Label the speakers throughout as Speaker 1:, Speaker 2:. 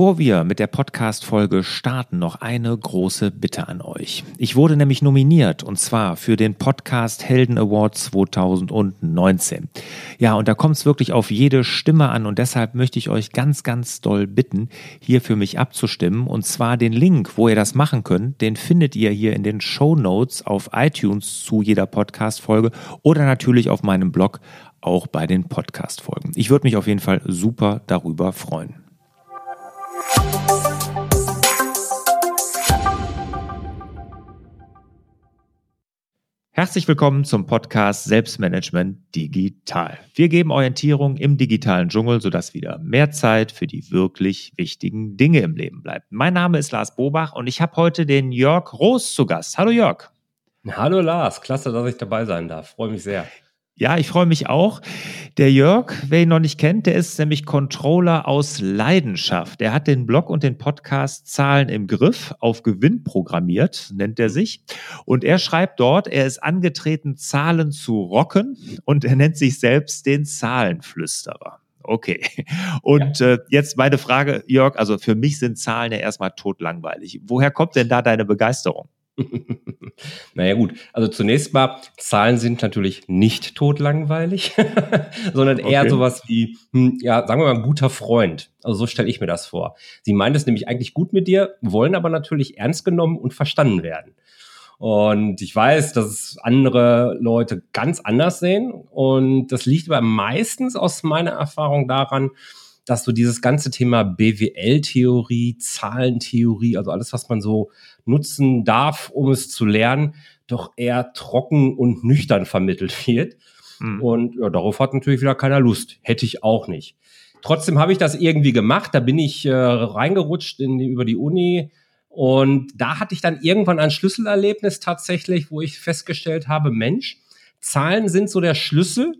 Speaker 1: Bevor wir mit der Podcast-Folge starten, noch eine große Bitte an euch. Ich wurde nämlich nominiert und zwar für den Podcast Helden Award 2019. Ja, und da kommt es wirklich auf jede Stimme an und deshalb möchte ich euch ganz, ganz doll bitten, hier für mich abzustimmen. Und zwar den Link, wo ihr das machen könnt, den findet ihr hier in den Show Notes auf iTunes zu jeder Podcast-Folge oder natürlich auf meinem Blog auch bei den Podcast-Folgen. Ich würde mich auf jeden Fall super darüber freuen. Herzlich willkommen zum Podcast Selbstmanagement Digital. Wir geben Orientierung im digitalen Dschungel, sodass wieder mehr Zeit für die wirklich wichtigen Dinge im Leben bleibt. Mein Name ist Lars Bobach und ich habe heute den Jörg Roos zu Gast. Hallo Jörg.
Speaker 2: Hallo Lars, klasse, dass ich dabei sein darf. Freue mich sehr.
Speaker 1: Ja, ich freue mich auch. Der Jörg, wer ihn noch nicht kennt, der ist nämlich Controller aus Leidenschaft. Er hat den Blog und den Podcast Zahlen im Griff auf Gewinn programmiert, nennt er sich. Und er schreibt dort, er ist angetreten, Zahlen zu rocken und er nennt sich selbst den Zahlenflüsterer. Okay. Und ja. äh, jetzt meine Frage, Jörg, also für mich sind Zahlen ja erstmal totlangweilig. Woher kommt denn da deine Begeisterung?
Speaker 2: naja gut, also zunächst mal, Zahlen sind natürlich nicht totlangweilig, sondern eher okay. sowas wie, hm, ja, sagen wir mal, ein guter Freund. Also so stelle ich mir das vor. Sie meint es nämlich eigentlich gut mit dir, wollen aber natürlich ernst genommen und verstanden werden. Und ich weiß, dass es andere Leute ganz anders sehen. Und das liegt aber meistens aus meiner Erfahrung daran, dass so dieses ganze Thema BWL-Theorie, Zahlentheorie, also alles, was man so nutzen darf, um es zu lernen, doch eher trocken und nüchtern vermittelt wird. Mhm. Und ja, darauf hat natürlich wieder keiner Lust. Hätte ich auch nicht. Trotzdem habe ich das irgendwie gemacht. Da bin ich äh, reingerutscht in über die Uni. Und da hatte ich dann irgendwann ein Schlüsselerlebnis tatsächlich, wo ich festgestellt habe, Mensch, Zahlen sind so der Schlüssel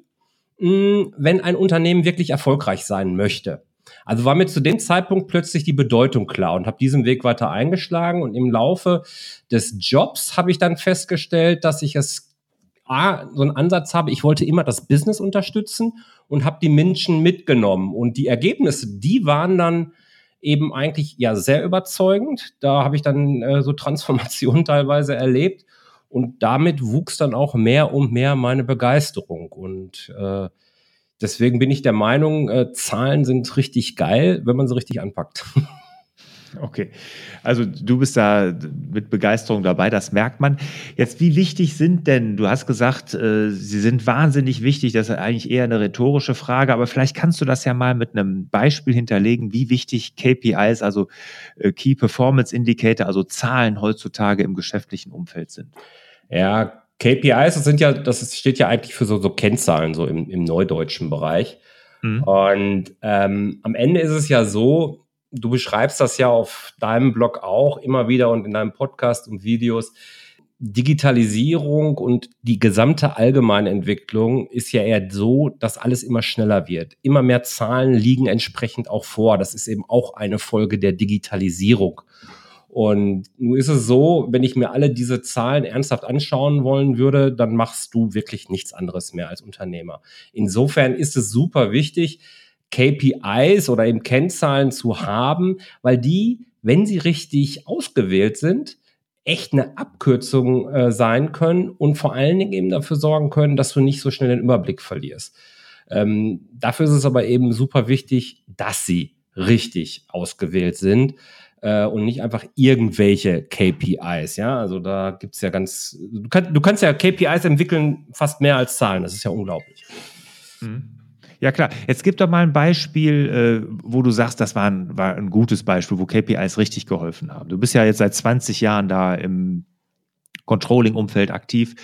Speaker 2: wenn ein Unternehmen wirklich erfolgreich sein möchte. Also war mir zu dem Zeitpunkt plötzlich die Bedeutung klar und habe diesen Weg weiter eingeschlagen und im Laufe des Jobs habe ich dann festgestellt, dass ich es A, so einen Ansatz habe, ich wollte immer das Business unterstützen und habe die Menschen mitgenommen und die Ergebnisse, die waren dann eben eigentlich ja sehr überzeugend. Da habe ich dann äh, so Transformationen teilweise erlebt und damit wuchs dann auch mehr und mehr meine Begeisterung. Und äh, deswegen bin ich der Meinung, äh, Zahlen sind richtig geil, wenn man sie richtig anpackt.
Speaker 1: Okay, also du bist da mit Begeisterung dabei, das merkt man. Jetzt, wie wichtig sind denn, du hast gesagt, äh, sie sind wahnsinnig wichtig, das ist eigentlich eher eine rhetorische Frage, aber vielleicht kannst du das ja mal mit einem Beispiel hinterlegen, wie wichtig KPIs, also äh, Key Performance Indicator, also Zahlen heutzutage im geschäftlichen Umfeld sind.
Speaker 2: Ja, KPIs, das sind ja, das steht ja eigentlich für so, so Kennzahlen, so im, im neudeutschen Bereich. Mhm. Und ähm, am Ende ist es ja so, du beschreibst das ja auf deinem Blog auch immer wieder und in deinem Podcast und Videos. Digitalisierung und die gesamte allgemeine Entwicklung ist ja eher so, dass alles immer schneller wird. Immer mehr Zahlen liegen entsprechend auch vor. Das ist eben auch eine Folge der Digitalisierung. Und nun ist es so, wenn ich mir alle diese Zahlen ernsthaft anschauen wollen würde, dann machst du wirklich nichts anderes mehr als Unternehmer. Insofern ist es super wichtig, KPIs oder eben Kennzahlen zu haben, weil die, wenn sie richtig ausgewählt sind, echt eine Abkürzung äh, sein können und vor allen Dingen eben dafür sorgen können, dass du nicht so schnell den Überblick verlierst. Ähm, dafür ist es aber eben super wichtig, dass sie richtig ausgewählt sind äh, und nicht einfach irgendwelche KPIs. Ja, also da gibt es ja ganz, du, kann, du, kannst ja KPIs entwickeln fast mehr als Zahlen. Das ist ja unglaublich.
Speaker 1: Mhm. Ja klar, jetzt gib doch mal ein Beispiel, äh, wo du sagst, das war ein, war ein gutes Beispiel, wo KPIs richtig geholfen haben. Du bist ja jetzt seit 20 Jahren da im Controlling-Umfeld aktiv.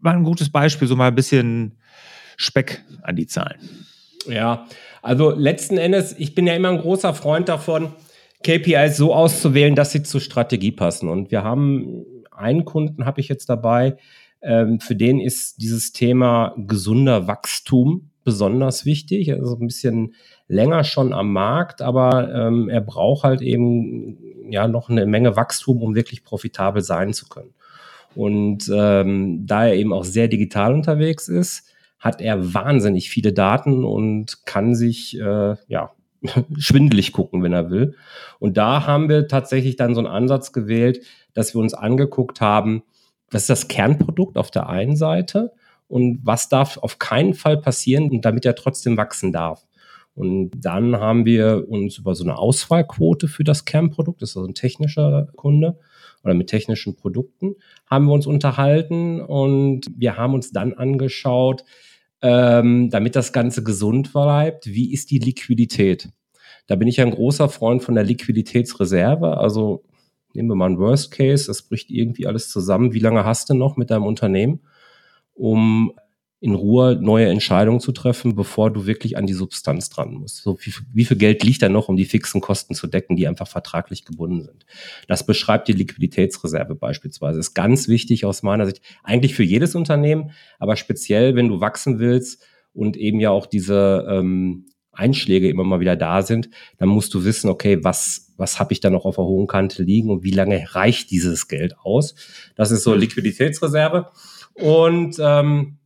Speaker 1: War ein gutes Beispiel, so mal ein bisschen Speck an die Zahlen.
Speaker 2: Ja, also letzten Endes, ich bin ja immer ein großer Freund davon, KPIs so auszuwählen, dass sie zur Strategie passen. Und wir haben einen Kunden, habe ich jetzt dabei, ähm, für den ist dieses Thema gesunder Wachstum besonders wichtig. Also ein bisschen länger schon am Markt, aber ähm, er braucht halt eben ja noch eine Menge Wachstum, um wirklich profitabel sein zu können. Und ähm, da er eben auch sehr digital unterwegs ist, hat er wahnsinnig viele Daten und kann sich äh, ja schwindelig gucken, wenn er will. Und da haben wir tatsächlich dann so einen Ansatz gewählt, dass wir uns angeguckt haben, was ist das Kernprodukt auf der einen Seite und was darf auf keinen Fall passieren, damit er trotzdem wachsen darf. Und dann haben wir uns über so eine Auswahlquote für das Kernprodukt, das ist also ein technischer Kunde oder mit technischen Produkten, haben wir uns unterhalten und wir haben uns dann angeschaut, ähm, damit das Ganze gesund bleibt, wie ist die Liquidität? Da bin ich ein großer Freund von der Liquiditätsreserve. Also nehmen wir mal ein Worst Case, das bricht irgendwie alles zusammen. Wie lange hast du noch mit deinem Unternehmen, um in Ruhe neue Entscheidungen zu treffen, bevor du wirklich an die Substanz dran musst. So wie, wie viel Geld liegt da noch, um die fixen Kosten zu decken, die einfach vertraglich gebunden sind? Das beschreibt die Liquiditätsreserve beispielsweise. Ist ganz wichtig aus meiner Sicht, eigentlich für jedes Unternehmen, aber speziell, wenn du wachsen willst und eben ja auch diese ähm, Einschläge immer mal wieder da sind, dann musst du wissen, okay, was, was habe ich da noch auf der hohen Kante liegen und wie lange reicht dieses Geld aus? Das ist so Liquiditätsreserve. Und ähm,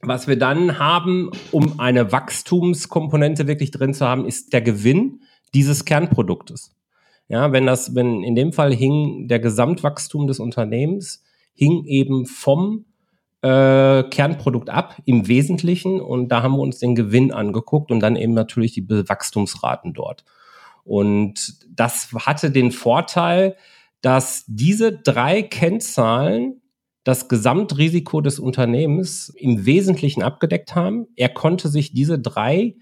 Speaker 2: was wir dann haben, um eine Wachstumskomponente wirklich drin zu haben, ist der Gewinn dieses Kernproduktes. Ja, wenn das, wenn in dem Fall hing der Gesamtwachstum des Unternehmens, hing eben vom äh, Kernprodukt ab im Wesentlichen und da haben wir uns den Gewinn angeguckt und dann eben natürlich die Wachstumsraten dort. Und das hatte den Vorteil, dass diese drei Kennzahlen das Gesamtrisiko des Unternehmens im Wesentlichen abgedeckt haben. Er konnte sich diese drei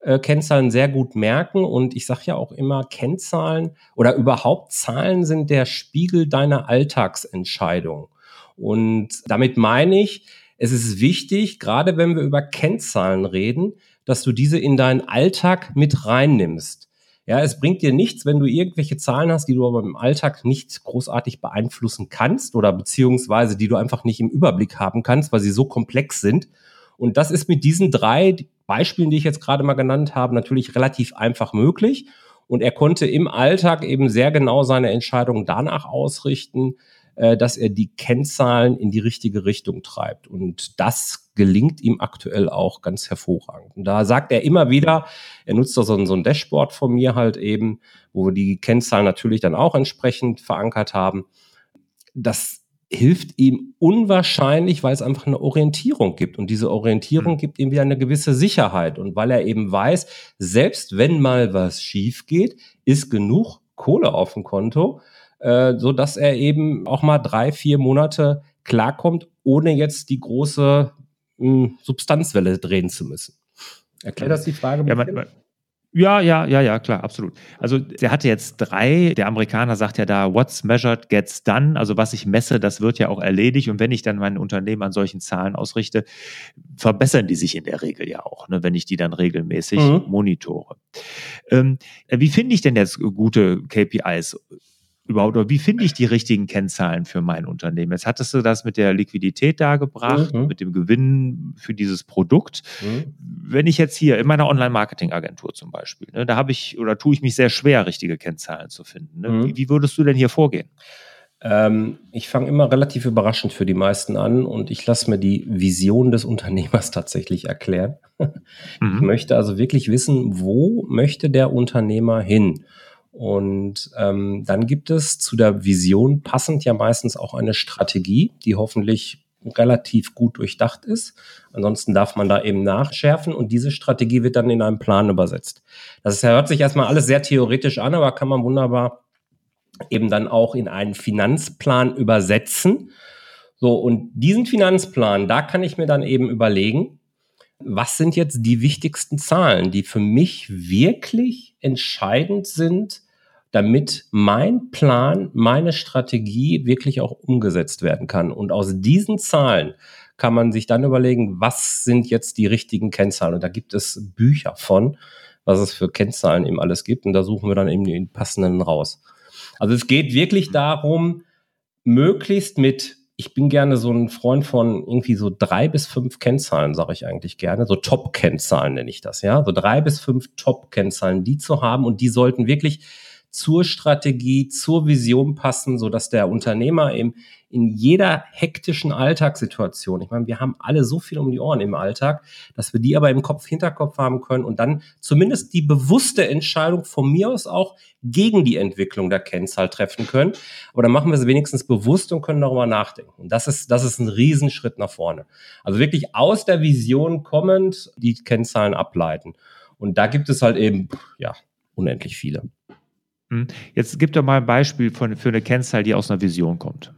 Speaker 2: äh, Kennzahlen sehr gut merken und ich sage ja auch immer, Kennzahlen oder überhaupt Zahlen sind der Spiegel deiner Alltagsentscheidung. Und damit meine ich, es ist wichtig, gerade wenn wir über Kennzahlen reden, dass du diese in deinen Alltag mit reinnimmst. Ja, es bringt dir nichts, wenn du irgendwelche Zahlen hast, die du aber im Alltag nicht großartig beeinflussen kannst oder beziehungsweise die du einfach nicht im Überblick haben kannst, weil sie so komplex sind. Und das ist mit diesen drei Beispielen, die ich jetzt gerade mal genannt habe, natürlich relativ einfach möglich. Und er konnte im Alltag eben sehr genau seine Entscheidungen danach ausrichten, dass er die Kennzahlen in die richtige Richtung treibt. Und das gelingt ihm aktuell auch ganz hervorragend. Und da sagt er immer wieder, er nutzt da so ein, so ein Dashboard von mir halt eben, wo wir die Kennzahlen natürlich dann auch entsprechend verankert haben. Das hilft ihm unwahrscheinlich, weil es einfach eine Orientierung gibt. Und diese Orientierung mhm. gibt ihm wieder eine gewisse Sicherheit. Und weil er eben weiß, selbst wenn mal was schief geht, ist genug Kohle auf dem Konto, äh, so dass er eben auch mal drei, vier Monate klarkommt, ohne jetzt die große mh, hm, Substanzwelle drehen zu müssen. Erklärt das die Frage?
Speaker 1: Ja, man, man, ja, ja, ja, ja, klar, absolut. Also der hatte jetzt drei. Der Amerikaner sagt ja da, what's measured gets done. Also was ich messe, das wird ja auch erledigt. Und wenn ich dann mein Unternehmen an solchen Zahlen ausrichte, verbessern die sich in der Regel ja auch, ne, wenn ich die dann regelmäßig mhm. monitore. Ähm, wie finde ich denn jetzt gute KPIs? Überhaupt, oder wie finde ich die richtigen Kennzahlen für mein Unternehmen? Jetzt hattest du das mit der Liquidität dargebracht, mhm. mit dem Gewinn für dieses Produkt. Mhm. Wenn ich jetzt hier in meiner Online-Marketing-Agentur zum Beispiel, ne, da habe ich oder tue ich mich sehr schwer, richtige Kennzahlen zu finden. Ne? Mhm. Wie, wie, würdest du denn hier vorgehen?
Speaker 2: Ähm, ich fange immer relativ überraschend für die meisten an und ich lasse mir die Vision des Unternehmers tatsächlich erklären. Mhm. Ich möchte also wirklich wissen, wo möchte der Unternehmer hin? Und ähm, dann gibt es zu der Vision passend ja meistens auch eine Strategie, die hoffentlich relativ gut durchdacht ist. Ansonsten darf man da eben nachschärfen und diese Strategie wird dann in einen Plan übersetzt. Das hört sich erstmal alles sehr theoretisch an, aber kann man wunderbar eben dann auch in einen Finanzplan übersetzen. So, und diesen Finanzplan, da kann ich mir dann eben überlegen, was sind jetzt die wichtigsten Zahlen, die für mich wirklich entscheidend sind, damit mein Plan, meine Strategie wirklich auch umgesetzt werden kann. Und aus diesen Zahlen kann man sich dann überlegen, was sind jetzt die richtigen Kennzahlen. Und da gibt es Bücher von, was es für Kennzahlen eben alles gibt. Und da suchen wir dann eben die passenden raus. Also es geht wirklich darum, möglichst mit, ich bin gerne so ein Freund von irgendwie so drei bis fünf Kennzahlen, sage ich eigentlich gerne. So Top-Kennzahlen nenne ich das, ja. So drei bis fünf Top-Kennzahlen, die zu haben und die sollten wirklich zur Strategie, zur Vision passen, so dass der Unternehmer eben in jeder hektischen Alltagssituation, ich meine, wir haben alle so viel um die Ohren im Alltag, dass wir die aber im Kopf, Hinterkopf haben können und dann zumindest die bewusste Entscheidung von mir aus auch gegen die Entwicklung der Kennzahl treffen können. Aber dann machen wir es wenigstens bewusst und können darüber nachdenken. Und das ist, das ist ein Riesenschritt nach vorne. Also wirklich aus der Vision kommend die Kennzahlen ableiten. Und da gibt es halt eben, ja, unendlich viele.
Speaker 1: Hm. Jetzt gib doch mal ein Beispiel von, für eine Kennzahl, die aus einer Vision kommt.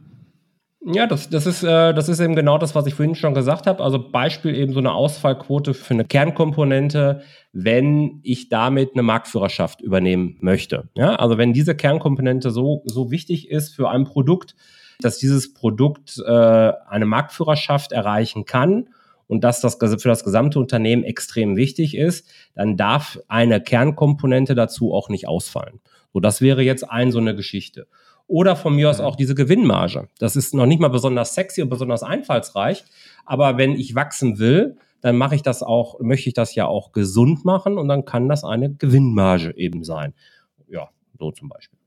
Speaker 2: Ja, das, das, ist, äh, das ist eben genau das, was ich vorhin schon gesagt habe. Also Beispiel eben so eine Ausfallquote für eine Kernkomponente, wenn ich damit eine Marktführerschaft übernehmen möchte. Ja, also wenn diese Kernkomponente so, so wichtig ist für ein Produkt, dass dieses Produkt äh, eine Marktführerschaft erreichen kann und dass das für das gesamte Unternehmen extrem wichtig ist, dann darf eine Kernkomponente dazu auch nicht ausfallen. So, das wäre jetzt ein so eine Geschichte. Oder von mir aus auch diese Gewinnmarge. Das ist noch nicht mal besonders sexy und besonders einfallsreich. Aber wenn ich wachsen will, dann mache ich das auch, möchte ich das ja auch gesund machen und dann kann das eine Gewinnmarge eben sein. Ja, so zum Beispiel.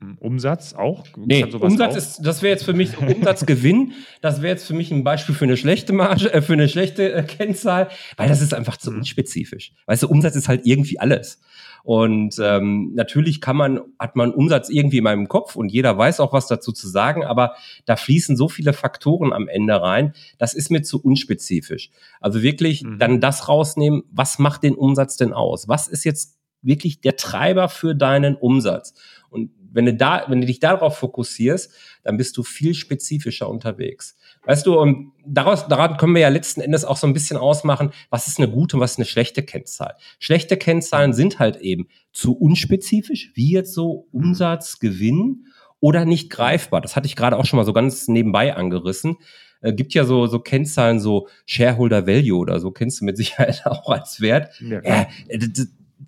Speaker 1: Hm, Umsatz auch?
Speaker 2: Nee, Umsatz auch? ist, das wäre jetzt für mich Umsatzgewinn. Das wäre jetzt für mich ein Beispiel für eine schlechte Marge, äh, für eine schlechte äh, Kennzahl, weil das ist einfach zu mhm. unspezifisch. Weißt du, Umsatz ist halt irgendwie alles. Und ähm, natürlich kann man, hat man Umsatz irgendwie in meinem Kopf und jeder weiß auch was dazu zu sagen, aber da fließen so viele Faktoren am Ende rein, das ist mir zu unspezifisch. Also wirklich mhm. dann das rausnehmen, was macht den Umsatz denn aus? Was ist jetzt wirklich der Treiber für deinen Umsatz? Und wenn du da, wenn du dich darauf fokussierst, dann bist du viel spezifischer unterwegs. Weißt du, und daraus, daran können wir ja letzten Endes auch so ein bisschen ausmachen, was ist eine gute und was ist eine schlechte Kennzahl. Schlechte Kennzahlen sind halt eben zu unspezifisch, wie jetzt so Umsatz, Gewinn oder nicht greifbar. Das hatte ich gerade auch schon mal so ganz nebenbei angerissen. Äh, gibt ja so, so Kennzahlen, so Shareholder Value oder so, kennst du mit Sicherheit auch als Wert. Ja, äh,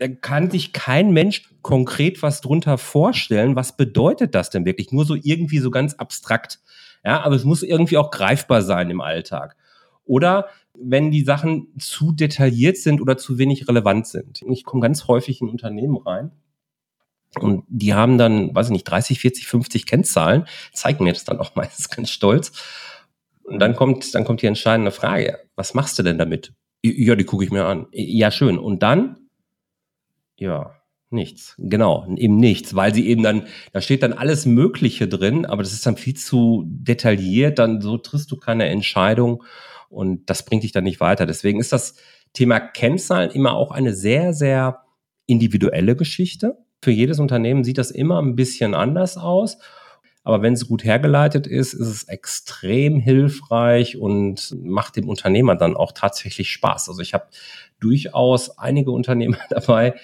Speaker 2: da kann sich kein Mensch konkret was drunter vorstellen. Was bedeutet das denn wirklich? Nur so irgendwie so ganz abstrakt. Ja, aber es muss irgendwie auch greifbar sein im Alltag. Oder wenn die Sachen zu detailliert sind oder zu wenig relevant sind. Ich komme ganz häufig in Unternehmen rein und die haben dann, weiß ich nicht, 30, 40, 50 Kennzahlen, zeigen mir das dann auch meistens ganz stolz. Und dann kommt, dann kommt die entscheidende Frage. Was machst du denn damit? Ja, die gucke ich mir an. Ja, schön. Und dann? Ja, nichts. Genau, eben nichts, weil sie eben dann, da steht dann alles Mögliche drin, aber das ist dann viel zu detailliert, dann so triffst du keine Entscheidung und das bringt dich dann nicht weiter. Deswegen ist das Thema Kennzahlen immer auch eine sehr, sehr individuelle Geschichte. Für jedes Unternehmen sieht das immer ein bisschen anders aus. Aber wenn es gut hergeleitet ist, ist es extrem hilfreich und macht dem Unternehmer dann auch tatsächlich Spaß. Also ich habe durchaus einige Unternehmer dabei,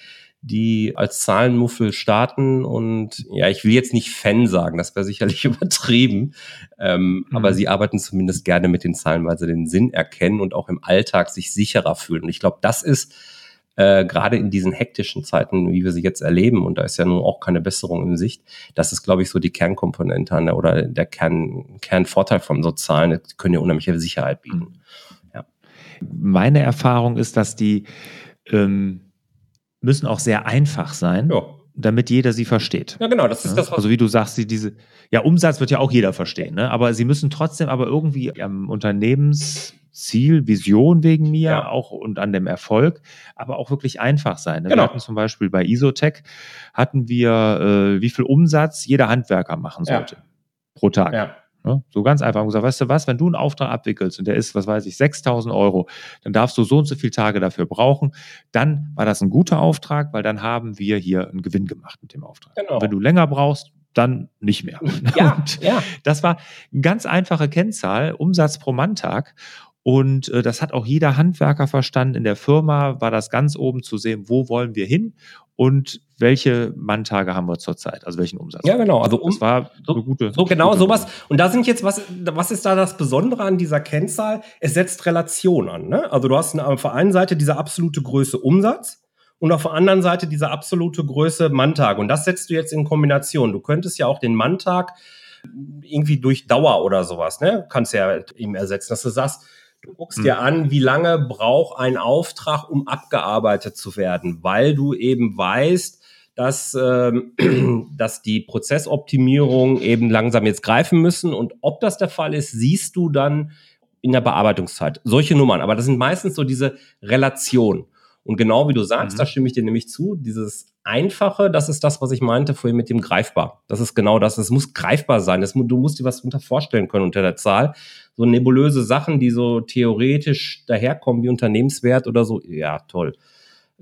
Speaker 2: die als Zahlenmuffel starten und ja, ich will jetzt nicht Fan sagen, das wäre sicherlich übertrieben, ähm, mhm. aber sie arbeiten zumindest gerne mit den Zahlen, weil sie den Sinn erkennen und auch im Alltag sich sicherer fühlen. Und ich glaube, das ist äh, gerade in diesen hektischen Zeiten, wie wir sie jetzt erleben, und da ist ja nun auch keine Besserung in Sicht, das ist, glaube ich, so die Kernkomponente an der, oder der Kern, Kernvorteil von so Zahlen, die können ja unheimliche Sicherheit bieten. Mhm. Ja.
Speaker 1: Meine Erfahrung ist, dass die ähm müssen auch sehr einfach sein. Ja. Damit jeder sie versteht.
Speaker 2: Ja, genau, das ist das,
Speaker 1: was. Also, wie du sagst, sie, diese, ja, Umsatz wird ja auch jeder verstehen, ne? Aber sie müssen trotzdem aber irgendwie am Unternehmensziel, Vision wegen mir ja. auch und an dem Erfolg, aber auch wirklich einfach sein. Ne? Genau. Wir hatten zum Beispiel bei Isotech hatten wir, äh, wie viel Umsatz jeder Handwerker machen sollte ja. pro Tag. Ja. Ne? So ganz einfach und gesagt, weißt du was, wenn du einen Auftrag abwickelst und der ist, was weiß ich, 6000 Euro, dann darfst du so und so viele Tage dafür brauchen. Dann war das ein guter Auftrag, weil dann haben wir hier einen Gewinn gemacht mit dem Auftrag. Genau. wenn du länger brauchst, dann nicht mehr. Ja, ja. Das war eine ganz einfache Kennzahl, Umsatz pro Manntag. Und äh, das hat auch jeder Handwerker verstanden. In der Firma war das ganz oben zu sehen, wo wollen wir hin und welche Manntage haben wir zurzeit, also welchen Umsatz.
Speaker 2: Ja, genau. Also um, das war so, eine gute. So genau gute sowas. Und da sind jetzt was, was ist da das Besondere an dieser Kennzahl? Es setzt Relation an. Ne? Also du hast auf der einen Seite diese absolute Größe Umsatz und auf der anderen Seite diese absolute Größe Manntag. Und das setzt du jetzt in Kombination. Du könntest ja auch den Manntag irgendwie durch Dauer oder sowas, ne? Kannst ja ihm ersetzen, dass du sagst, Du guckst dir hm. an, wie lange braucht ein Auftrag, um abgearbeitet zu werden, weil du eben weißt, dass, ähm, dass die Prozessoptimierung eben langsam jetzt greifen müssen. Und ob das der Fall ist, siehst du dann in der Bearbeitungszeit. Solche Nummern. Aber das sind meistens so diese Relationen. Und genau wie du sagst, mhm. da stimme ich dir nämlich zu, dieses Einfache, das ist das, was ich meinte vorhin mit dem greifbar. Das ist genau das. Es muss greifbar sein. Das, du musst dir was unter vorstellen können unter der Zahl. So nebulöse Sachen, die so theoretisch daherkommen wie Unternehmenswert oder so. Ja, toll.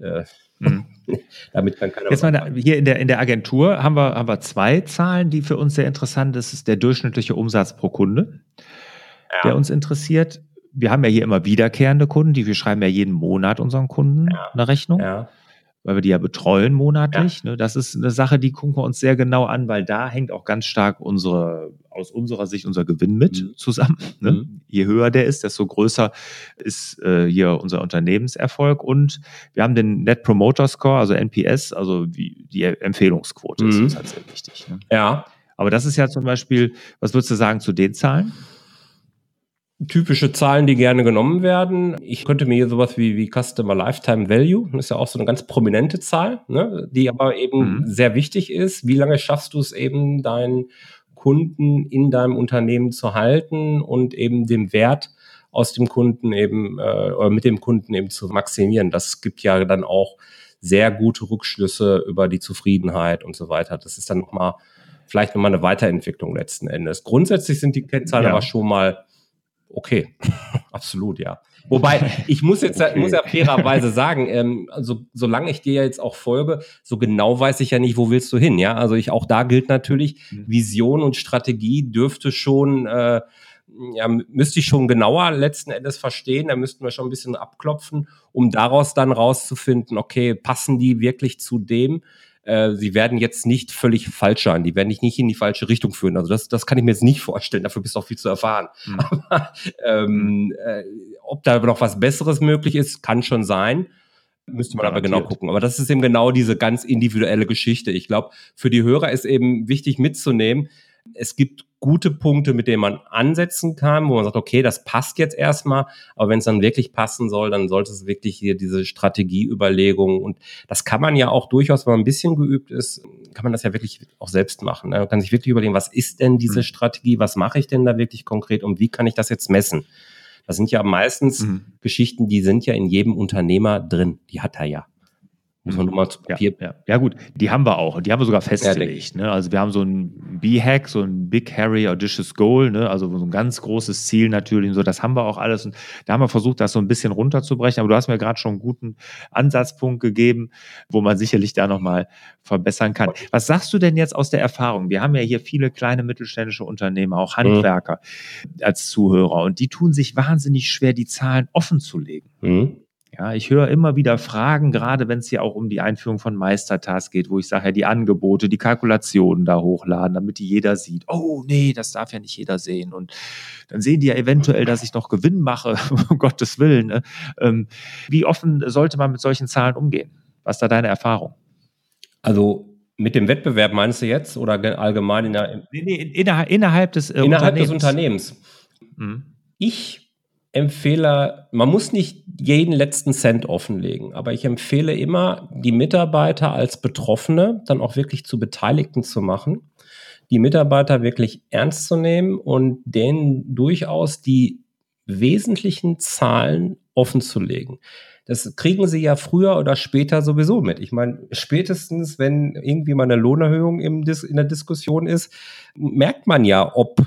Speaker 2: Äh, mhm.
Speaker 1: Damit kann keiner. Jetzt mal hier in der, in der Agentur haben wir, haben wir zwei Zahlen, die für uns sehr interessant sind. Das ist der durchschnittliche Umsatz pro Kunde, ja. der uns interessiert wir haben ja hier immer wiederkehrende Kunden, die wir schreiben ja jeden Monat unseren Kunden ja. eine Rechnung. Ja. Weil wir die ja betreuen monatlich. Ja. Ne? Das ist eine Sache, die gucken wir uns sehr genau an, weil da hängt auch ganz stark unsere, aus unserer Sicht unser Gewinn mit mhm. zusammen. Ne? Mhm. Je höher der ist, desto größer ist äh, hier unser Unternehmenserfolg. Und wir haben den Net Promoter Score, also NPS, also die, die Empfehlungsquote mhm. ist halt sehr wichtig. Ne?
Speaker 2: Ja.
Speaker 1: Aber das ist ja zum Beispiel, was würdest du sagen zu den Zahlen?
Speaker 2: typische Zahlen, die gerne genommen werden. Ich könnte mir hier sowas wie, wie Customer Lifetime Value, das ist ja auch so eine ganz prominente Zahl, ne, die aber eben mhm. sehr wichtig ist. Wie lange schaffst du es eben, deinen Kunden in deinem Unternehmen zu halten und eben den Wert aus dem Kunden eben äh, oder mit dem Kunden eben zu maximieren? Das gibt ja dann auch sehr gute Rückschlüsse über die Zufriedenheit und so weiter. Das ist dann nochmal vielleicht nochmal eine Weiterentwicklung letzten Endes. Grundsätzlich sind die Kennzahlen ja. aber schon mal okay, absolut, ja. Wobei, ich muss jetzt okay. muss ja fairerweise sagen, ähm, also solange ich dir jetzt auch folge, so genau weiß ich ja nicht, wo willst du hin, ja. Also ich auch da gilt natürlich, mhm. Vision und Strategie dürfte schon, äh, ja, müsste ich schon genauer letzten Endes verstehen. Da müssten wir schon ein bisschen abklopfen, um daraus dann rauszufinden, okay, passen die wirklich zu dem, äh, sie werden jetzt nicht völlig falsch sein, die werden dich nicht in die falsche Richtung führen. Also das, das kann ich mir jetzt nicht vorstellen, dafür bist du auch viel zu erfahren. Mhm. Aber ähm, äh, ob da noch was Besseres möglich ist, kann schon sein. Müsste man aber genau gucken. Aber das ist eben genau diese ganz individuelle Geschichte. Ich glaube, für die Hörer ist eben wichtig mitzunehmen, es gibt gute Punkte, mit denen man ansetzen kann, wo man sagt, okay, das passt jetzt erstmal, aber wenn es dann wirklich passen soll, dann sollte es wirklich hier diese Strategieüberlegung und das kann man ja auch durchaus, wenn man ein bisschen geübt ist, kann man das ja wirklich auch selbst machen. Ne? Man kann sich wirklich überlegen, was ist denn diese mhm. Strategie, was mache ich denn da wirklich konkret und wie kann ich das jetzt messen? Das sind ja meistens mhm. Geschichten, die sind ja in jedem Unternehmer drin. Die hat er ja.
Speaker 1: Muss man nur mal zu Papier. Ja, ja. ja, gut, die haben wir auch. Die haben wir sogar festgelegt. ne? Also wir haben so ein B-Hack, so ein Big Harry Audacious Goal, ne? also so ein ganz großes Ziel natürlich. Und so, das haben wir auch alles. Und da haben wir versucht, das so ein bisschen runterzubrechen. Aber du hast mir gerade schon einen guten Ansatzpunkt gegeben, wo man sicherlich da nochmal verbessern kann. Was sagst du denn jetzt aus der Erfahrung? Wir haben ja hier viele kleine mittelständische Unternehmen, auch Handwerker mhm. als Zuhörer. Und die tun sich wahnsinnig schwer, die Zahlen offen zu legen. Mhm. Ja, ich höre immer wieder Fragen, gerade wenn es hier auch um die Einführung von Meistertask geht, wo ich sage, ja, die Angebote, die Kalkulationen da hochladen, damit die jeder sieht. Oh, nee, das darf ja nicht jeder sehen. Und dann sehen die ja eventuell, dass ich noch Gewinn mache, um Gottes Willen. Ne? Ähm, wie offen sollte man mit solchen Zahlen umgehen? Was ist da deine Erfahrung?
Speaker 2: Also mit dem Wettbewerb meinst du jetzt oder allgemein in
Speaker 1: der, nee, nee, innerhalb, innerhalb des
Speaker 2: äh, innerhalb Unternehmens? des Unternehmens? Mhm. Ich empfehle, man muss nicht jeden letzten Cent offenlegen, aber ich empfehle immer, die Mitarbeiter als Betroffene dann auch wirklich zu Beteiligten zu machen, die Mitarbeiter wirklich ernst zu nehmen und denen durchaus die wesentlichen Zahlen offen zu legen. Das kriegen sie ja früher oder später sowieso mit. Ich meine, spätestens, wenn irgendwie mal eine Lohnerhöhung in der Diskussion ist, merkt man ja, ob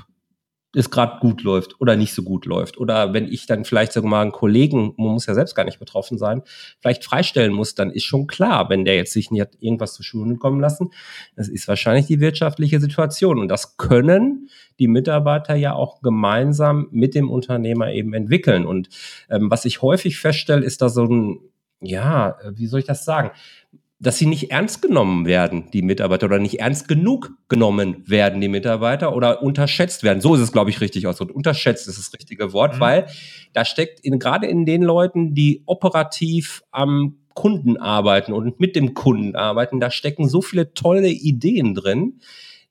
Speaker 2: es gerade gut läuft oder nicht so gut läuft. Oder wenn ich dann vielleicht sogar mal einen Kollegen, man muss ja selbst gar nicht betroffen sein, vielleicht freistellen muss, dann ist schon klar, wenn der jetzt sich nicht irgendwas zu Schulen kommen lassen, das ist wahrscheinlich die wirtschaftliche Situation. Und das können die Mitarbeiter ja auch gemeinsam mit dem Unternehmer eben entwickeln. Und ähm, was ich häufig feststelle, ist da so ein, ja, wie soll ich das sagen? Dass sie nicht ernst genommen werden, die Mitarbeiter, oder nicht ernst genug genommen werden, die Mitarbeiter, oder unterschätzt werden. So ist es, glaube ich, richtig ausgedrückt. Unterschätzt ist das richtige Wort, mhm. weil da steckt in, gerade in den Leuten, die operativ am Kunden arbeiten und mit dem Kunden arbeiten, da stecken so viele tolle Ideen drin,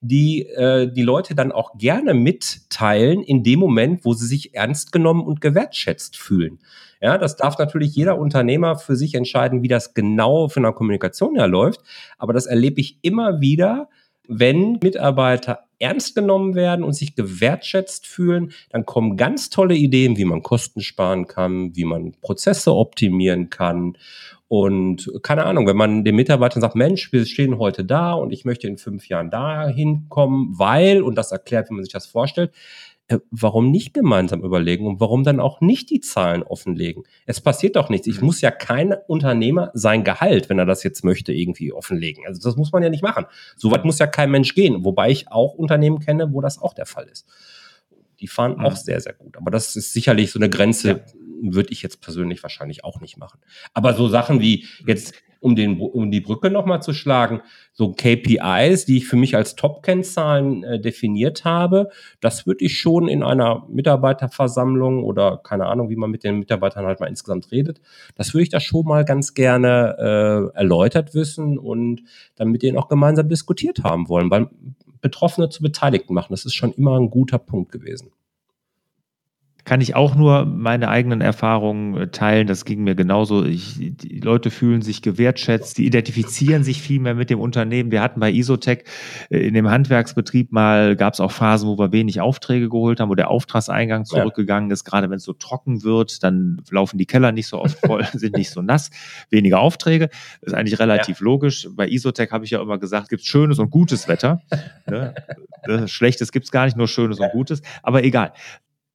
Speaker 2: die äh, die Leute dann auch gerne mitteilen in dem Moment, wo sie sich ernst genommen und gewertschätzt fühlen. Ja, das darf natürlich jeder Unternehmer für sich entscheiden, wie das genau von der Kommunikation her läuft. Aber das erlebe ich immer wieder, wenn Mitarbeiter ernst genommen werden und sich gewertschätzt fühlen, dann kommen ganz tolle Ideen, wie man Kosten sparen kann, wie man Prozesse optimieren kann. Und keine Ahnung, wenn man den Mitarbeitern sagt, Mensch, wir stehen heute da und ich möchte in fünf Jahren dahin kommen, weil, und das erklärt, wie man sich das vorstellt, äh, warum nicht gemeinsam überlegen und warum dann auch nicht die Zahlen offenlegen? Es passiert doch nichts. Ich mhm. muss ja kein Unternehmer sein Gehalt, wenn er das jetzt möchte, irgendwie offenlegen. Also das muss man ja nicht machen. Soweit muss ja kein Mensch gehen. Wobei ich auch Unternehmen kenne, wo das auch der Fall ist. Die fahren mhm. auch sehr, sehr gut. Aber das ist sicherlich so eine Grenze, ja. Würde ich jetzt persönlich wahrscheinlich auch nicht machen. Aber so Sachen wie jetzt um, den, um die Brücke nochmal zu schlagen, so KPIs, die ich für mich als Top-Kennzahlen äh, definiert habe, das würde ich schon in einer Mitarbeiterversammlung oder keine Ahnung, wie man mit den Mitarbeitern halt mal insgesamt redet, das würde ich da schon mal ganz gerne äh, erläutert wissen und dann mit denen auch gemeinsam diskutiert haben wollen, weil Betroffene zu Beteiligten machen, das ist schon immer ein guter Punkt gewesen
Speaker 1: kann ich auch nur meine eigenen Erfahrungen äh, teilen. Das ging mir genauso. Ich, die Leute fühlen sich gewertschätzt, die identifizieren sich viel mehr mit dem Unternehmen. Wir hatten bei Isotech äh, in dem Handwerksbetrieb mal, gab es auch Phasen, wo wir wenig Aufträge geholt haben, wo der Auftragseingang zurückgegangen ist. Gerade wenn es so trocken wird, dann laufen die Keller nicht so oft voll, sind nicht so nass, weniger Aufträge. Das ist eigentlich relativ ja. logisch. Bei Isotech habe ich ja immer gesagt, gibt schönes und gutes Wetter. Ne? Schlechtes gibt es gar nicht, nur schönes und gutes. Aber egal.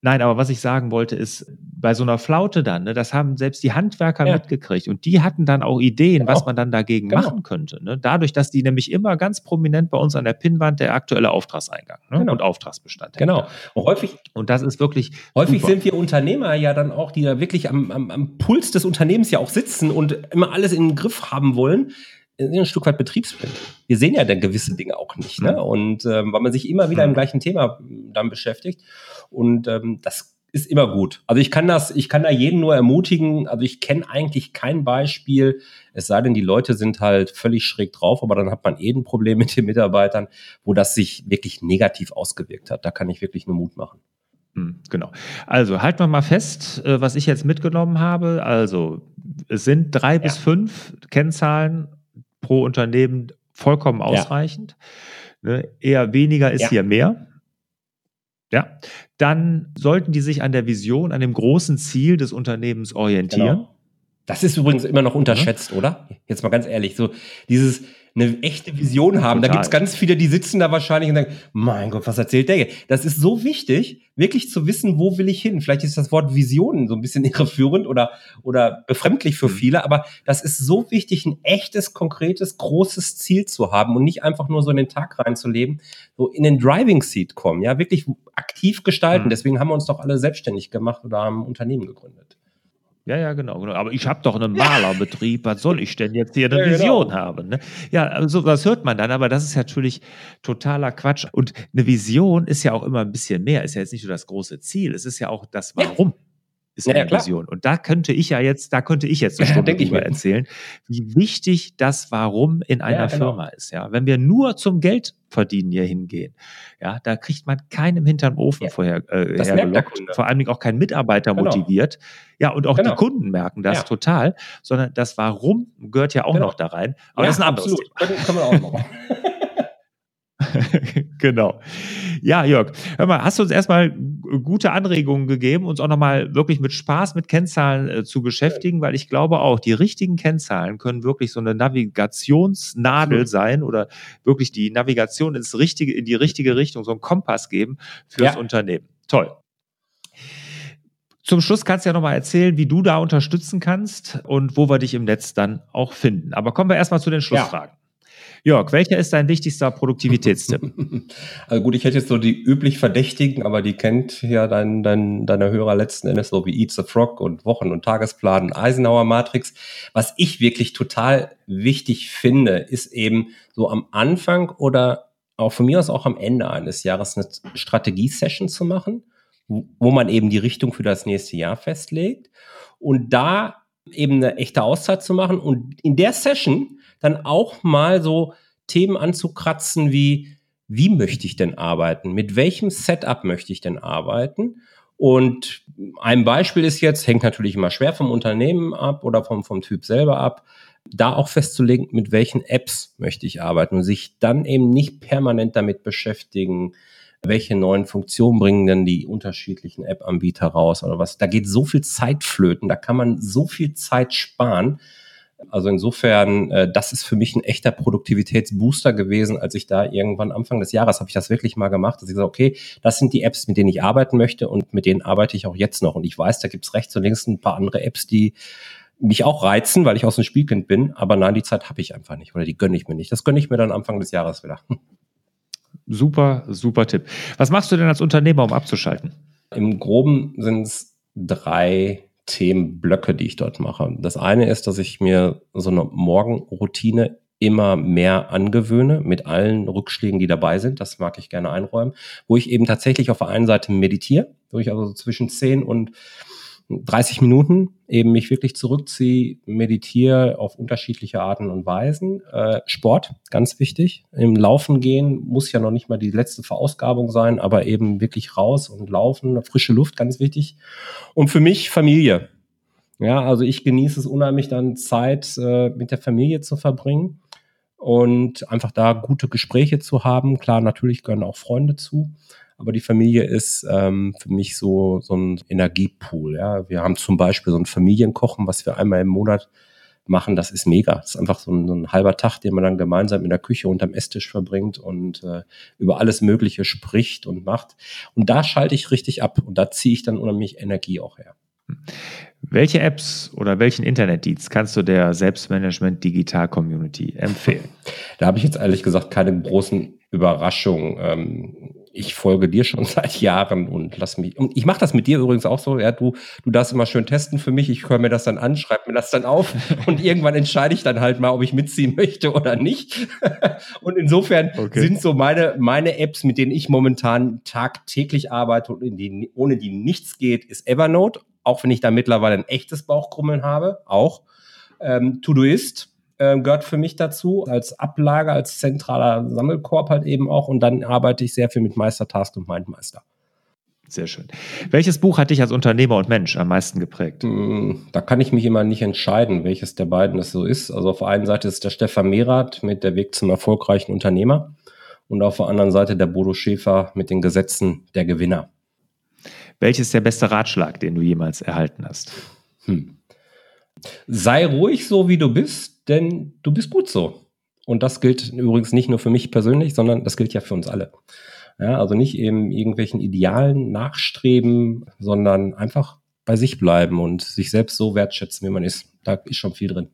Speaker 1: Nein, aber was ich sagen wollte, ist, bei so einer Flaute dann, ne, das haben selbst die Handwerker ja. mitgekriegt und die hatten dann auch Ideen, genau. was man dann dagegen genau. machen könnte. Ne? Dadurch, dass die nämlich immer ganz prominent bei uns an der Pinnwand der aktuelle Auftragseingang ne? genau. und Auftragsbestand.
Speaker 2: Genau. Und häufig, und das ist wirklich. Häufig super. sind wir Unternehmer ja dann auch, die da wirklich am, am, am Puls des Unternehmens ja auch sitzen und immer alles in den Griff haben wollen ein Stück weit betriebsblind. Wir sehen ja dann gewisse Dinge auch nicht. Ne? Und ähm, weil man sich immer wieder im gleichen Thema dann beschäftigt. Und ähm, das ist immer gut. Also ich kann das, ich kann da jeden nur ermutigen. Also ich kenne eigentlich kein Beispiel, es sei denn, die Leute sind halt völlig schräg drauf, aber dann hat man eh ein Problem mit den Mitarbeitern, wo das sich wirklich negativ ausgewirkt hat. Da kann ich wirklich nur Mut machen.
Speaker 1: Hm, genau. Also halten wir mal fest, äh, was ich jetzt mitgenommen habe. Also es sind drei ja. bis fünf Kennzahlen pro Unternehmen vollkommen ausreichend. Ja. Ne? Eher weniger ist ja. hier mehr. Ja, dann sollten die sich an der Vision, an dem großen Ziel des Unternehmens orientieren. Genau.
Speaker 2: Das ist übrigens immer noch unterschätzt, mhm. oder? Jetzt mal ganz ehrlich, so dieses, eine echte Vision haben. Total. Da gibt's ganz viele, die sitzen da wahrscheinlich und denken, mein Gott, was erzählt der? Das ist so wichtig, wirklich zu wissen, wo will ich hin. Vielleicht ist das Wort Visionen so ein bisschen irreführend oder, oder befremdlich für mhm. viele, aber das ist so wichtig, ein echtes, konkretes, großes Ziel zu haben und nicht einfach nur so in den Tag reinzuleben, so in den Driving Seat kommen, ja, wirklich aktiv gestalten. Mhm. Deswegen haben wir uns doch alle selbstständig gemacht oder haben Unternehmen gegründet.
Speaker 1: Ja, ja, genau. genau. Aber ich habe doch einen Malerbetrieb. Was soll ich denn jetzt hier eine ja, genau. Vision genau. haben? Ne? Ja, also das hört man dann, aber das ist natürlich totaler Quatsch. Und eine Vision ist ja auch immer ein bisschen mehr. Ist ja jetzt nicht nur das große Ziel. Es ist ja auch das Warum. Ja ist ja, eine ja, Vision. Und da könnte ich ja jetzt, da könnte ich jetzt eine Stunde ja, drüber erzählen, wie wichtig das Warum in einer ja, genau. Firma ist. Ja, wenn wir nur zum Geld verdienen hier hingehen, ja, da kriegt man keinem hinterm Ofen vorher äh, hergelockt, vor allen Dingen auch kein Mitarbeiter genau. motiviert. Ja, und auch genau. die Kunden merken das total, sondern das Warum gehört ja auch genau. noch da rein.
Speaker 2: Aber das ist ein anderes absolut. Thema. Können wir auch noch.
Speaker 1: genau. Ja, Jörg, hör mal, hast du uns erstmal gute Anregungen gegeben, uns auch nochmal wirklich mit Spaß mit Kennzahlen äh, zu beschäftigen, weil ich glaube auch, die richtigen Kennzahlen können wirklich so eine Navigationsnadel mhm. sein oder wirklich die Navigation ins richtige, in die richtige Richtung, so einen Kompass geben fürs ja. Unternehmen. Toll. Zum Schluss kannst du ja nochmal erzählen, wie du da unterstützen kannst und wo wir dich im Netz dann auch finden. Aber kommen wir erstmal zu den Schlussfragen. Ja. Jörg, welcher ist dein wichtigster Produktivitätstipp?
Speaker 2: Also gut, ich hätte jetzt so die üblich Verdächtigen, aber die kennt ja dein, dein, deine Hörer letzten Endes so wie Eat the Frog und Wochen- und Tagesplan, Eisenhower Matrix. Was ich wirklich total wichtig finde, ist eben so am Anfang oder auch von mir aus auch am Ende eines Jahres eine Strategie-Session zu machen, wo man eben die Richtung für das nächste Jahr festlegt und da eben eine echte Auszeit zu machen und in der Session dann auch mal so Themen anzukratzen wie, wie möchte ich denn arbeiten? Mit welchem Setup möchte ich denn arbeiten? Und ein Beispiel ist jetzt, hängt natürlich immer schwer vom Unternehmen ab oder vom, vom Typ selber ab, da auch festzulegen, mit welchen Apps möchte ich arbeiten und sich dann eben nicht permanent damit beschäftigen, welche neuen Funktionen bringen denn die unterschiedlichen App-Anbieter raus oder was. Da geht so viel Zeit flöten, da kann man so viel Zeit sparen. Also insofern, äh, das ist für mich ein echter Produktivitätsbooster gewesen, als ich da irgendwann Anfang des Jahres habe ich das wirklich mal gemacht, dass ich gesagt okay, das sind die Apps, mit denen ich arbeiten möchte und mit denen arbeite ich auch jetzt noch. Und ich weiß, da gibt's rechts und links ein paar andere Apps, die mich auch reizen, weil ich aus dem Spielkind bin, aber nein, die Zeit habe ich einfach nicht oder die gönne ich mir nicht. Das gönne ich mir dann Anfang des Jahres wieder.
Speaker 1: Super, super Tipp. Was machst du denn als Unternehmer, um abzuschalten?
Speaker 2: Im Groben sind es drei Themenblöcke, die ich dort mache. Das eine ist, dass ich mir so eine Morgenroutine immer mehr angewöhne mit allen Rückschlägen, die dabei sind. Das mag ich gerne einräumen, wo ich eben tatsächlich auf der einen Seite meditiere, wo ich also zwischen 10 und 30 Minuten eben mich wirklich zurückziehe, meditiere auf unterschiedliche Arten und Weisen. Äh, Sport, ganz wichtig. Im Laufen gehen muss ja noch nicht mal die letzte Verausgabung sein, aber eben wirklich raus und laufen, frische Luft, ganz wichtig. Und für mich Familie. Ja, also ich genieße es unheimlich dann Zeit äh, mit der Familie zu verbringen und einfach da gute Gespräche zu haben. Klar, natürlich gehören auch Freunde zu. Aber die Familie ist ähm, für mich so, so ein Energiepool. Ja. Wir haben zum Beispiel so ein Familienkochen, was wir einmal im Monat machen. Das ist mega. Das ist einfach so ein, so ein halber Tag, den man dann gemeinsam in der Küche unterm Esstisch verbringt und äh, über alles Mögliche spricht und macht. Und da schalte ich richtig ab und da ziehe ich dann unheimlich Energie auch her.
Speaker 1: Welche Apps oder welchen Internetdienst kannst du der Selbstmanagement Digital Community empfehlen?
Speaker 2: Da habe ich jetzt ehrlich gesagt keine großen Überraschungen. Ähm, ich folge dir schon seit Jahren und lass mich. Und ich mache das mit dir übrigens auch so. Ja, du, du darfst immer schön testen für mich. Ich höre mir das dann an, schreibe mir das dann auf und irgendwann entscheide ich dann halt mal, ob ich mitziehen möchte oder nicht. und insofern okay. sind so meine, meine Apps, mit denen ich momentan tagtäglich arbeite und in die, ohne die nichts geht, ist Evernote. Auch wenn ich da mittlerweile ein echtes Bauchkrummeln habe, auch. Ähm, Todoist äh, gehört für mich dazu, als Ablage, als zentraler Sammelkorb halt eben auch. Und dann arbeite ich sehr viel mit Meistertask und Mindmeister.
Speaker 1: Sehr schön. Welches Buch hat dich als Unternehmer und Mensch am meisten geprägt?
Speaker 2: Hm, da kann ich mich immer nicht entscheiden, welches der beiden es so ist. Also auf der einen Seite ist der Stefan Mehrath mit Der Weg zum erfolgreichen Unternehmer und auf der anderen Seite der Bodo Schäfer mit den Gesetzen der Gewinner.
Speaker 1: Welches ist der beste Ratschlag, den du jemals erhalten hast? Hm.
Speaker 2: Sei ruhig so, wie du bist denn du bist gut so. Und das gilt übrigens nicht nur für mich persönlich, sondern das gilt ja für uns alle. Ja, also nicht eben irgendwelchen Idealen nachstreben, sondern einfach bei sich bleiben und sich selbst so wertschätzen, wie man ist. Da ist schon viel drin.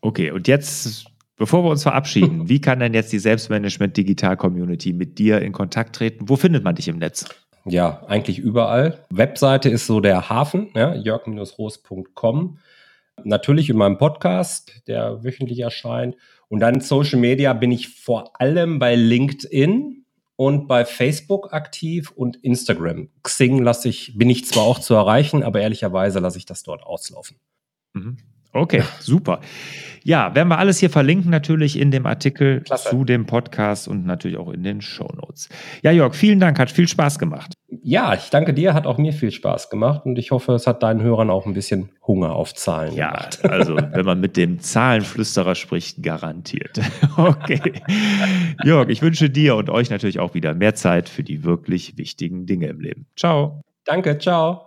Speaker 1: Okay, und jetzt, bevor wir uns verabschieden, wie kann denn jetzt die Selbstmanagement Digital Community mit dir in Kontakt treten? Wo findet man dich im Netz?
Speaker 2: Ja, eigentlich überall. Webseite ist so der Hafen, ja, jörg-roos.com. Natürlich in meinem Podcast, der wöchentlich erscheint. Und dann Social Media bin ich vor allem bei LinkedIn und bei Facebook aktiv und Instagram. Xing lasse ich, bin ich zwar auch zu erreichen, aber ehrlicherweise lasse ich das dort auslaufen.
Speaker 1: Mhm. Okay, super. Ja, werden wir alles hier verlinken, natürlich in dem Artikel Klasse. zu dem Podcast und natürlich auch in den Show Notes. Ja, Jörg, vielen Dank, hat viel Spaß gemacht.
Speaker 2: Ja, ich danke dir, hat auch mir viel Spaß gemacht und ich hoffe, es hat deinen Hörern auch ein bisschen Hunger auf Zahlen
Speaker 1: ja, gemacht. Ja, also wenn man mit dem Zahlenflüsterer spricht, garantiert. Okay. Jörg, ich wünsche dir und euch natürlich auch wieder mehr Zeit für die wirklich wichtigen Dinge im Leben. Ciao.
Speaker 2: Danke, ciao.